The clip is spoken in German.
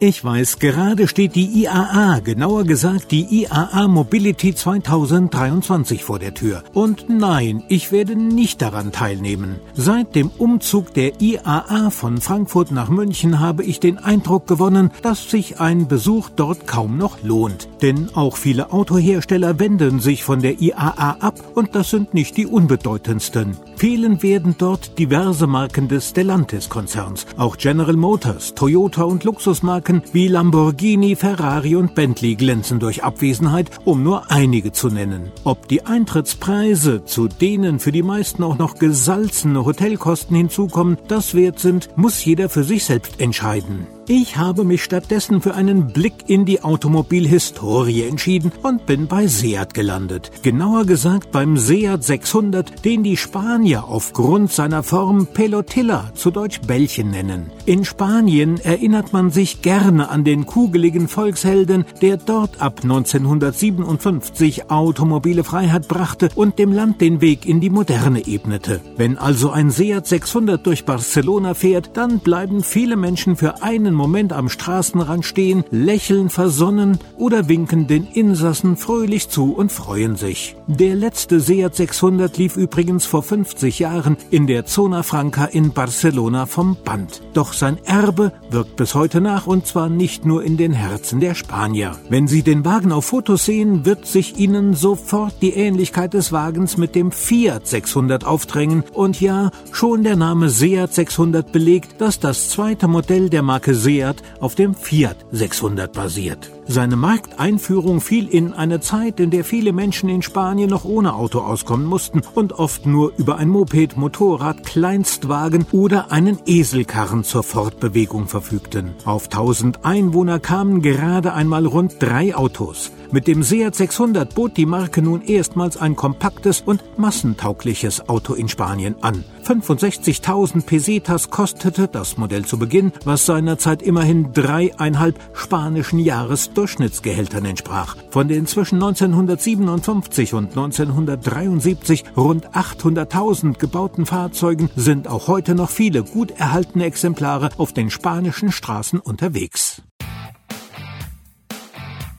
Ich weiß, gerade steht die IAA, genauer gesagt die IAA Mobility 2023 vor der Tür. Und nein, ich werde nicht daran teilnehmen. Seit dem Umzug der IAA von Frankfurt nach München habe ich den Eindruck gewonnen, dass sich ein Besuch dort kaum noch lohnt. Denn auch viele Autohersteller wenden sich von der IAA ab und das sind nicht die unbedeutendsten. Fehlen werden dort diverse Marken des Stellantis-Konzerns. Auch General Motors, Toyota und Luxusmarken wie Lamborghini, Ferrari und Bentley glänzen durch Abwesenheit, um nur einige zu nennen. Ob die Eintrittspreise, zu denen für die meisten auch noch gesalzene Hotelkosten hinzukommen, das wert sind, muss jeder für sich selbst entscheiden. Ich habe mich stattdessen für einen Blick in die Automobilhistorie entschieden und bin bei Seat gelandet. Genauer gesagt beim Seat 600, den die Spanier aufgrund seiner Form Pelotilla, zu Deutsch Bällchen nennen. In Spanien erinnert man sich gerne an den kugeligen Volkshelden, der dort ab 1957 automobile Freiheit brachte und dem Land den Weg in die Moderne ebnete. Wenn also ein Seat 600 durch Barcelona fährt, dann bleiben viele Menschen für einen Moment am Straßenrand stehen, lächeln versonnen oder winken den Insassen fröhlich zu und freuen sich. Der letzte Seat 600 lief übrigens vor 50 Jahren in der Zona Franca in Barcelona vom Band. Doch sein Erbe wirkt bis heute nach und zwar nicht nur in den Herzen der Spanier. Wenn Sie den Wagen auf Fotos sehen, wird sich Ihnen sofort die Ähnlichkeit des Wagens mit dem Fiat 600 aufdrängen und ja, schon der Name Seat 600 belegt, dass das zweite Modell der Marke Seat auf dem Fiat 600 basiert. Seine Markteinführung fiel in eine Zeit, in der viele Menschen in Spanien noch ohne Auto auskommen mussten und oft nur über ein Moped, Motorrad, Kleinstwagen oder einen Eselkarren zur Fortbewegung verfügten. Auf 1000 Einwohner kamen gerade einmal rund drei Autos. Mit dem Seat 600 bot die Marke nun erstmals ein kompaktes und massentaugliches Auto in Spanien an. 65.000 Pesetas kostete das Modell zu Beginn, was seinerzeit immerhin dreieinhalb spanischen Jahresdurchschnittsgehältern entsprach. Von den zwischen 1957 und 1973 rund 800.000 gebauten Fahrzeugen sind auch heute noch viele gut erhaltene Exemplare auf den spanischen Straßen unterwegs.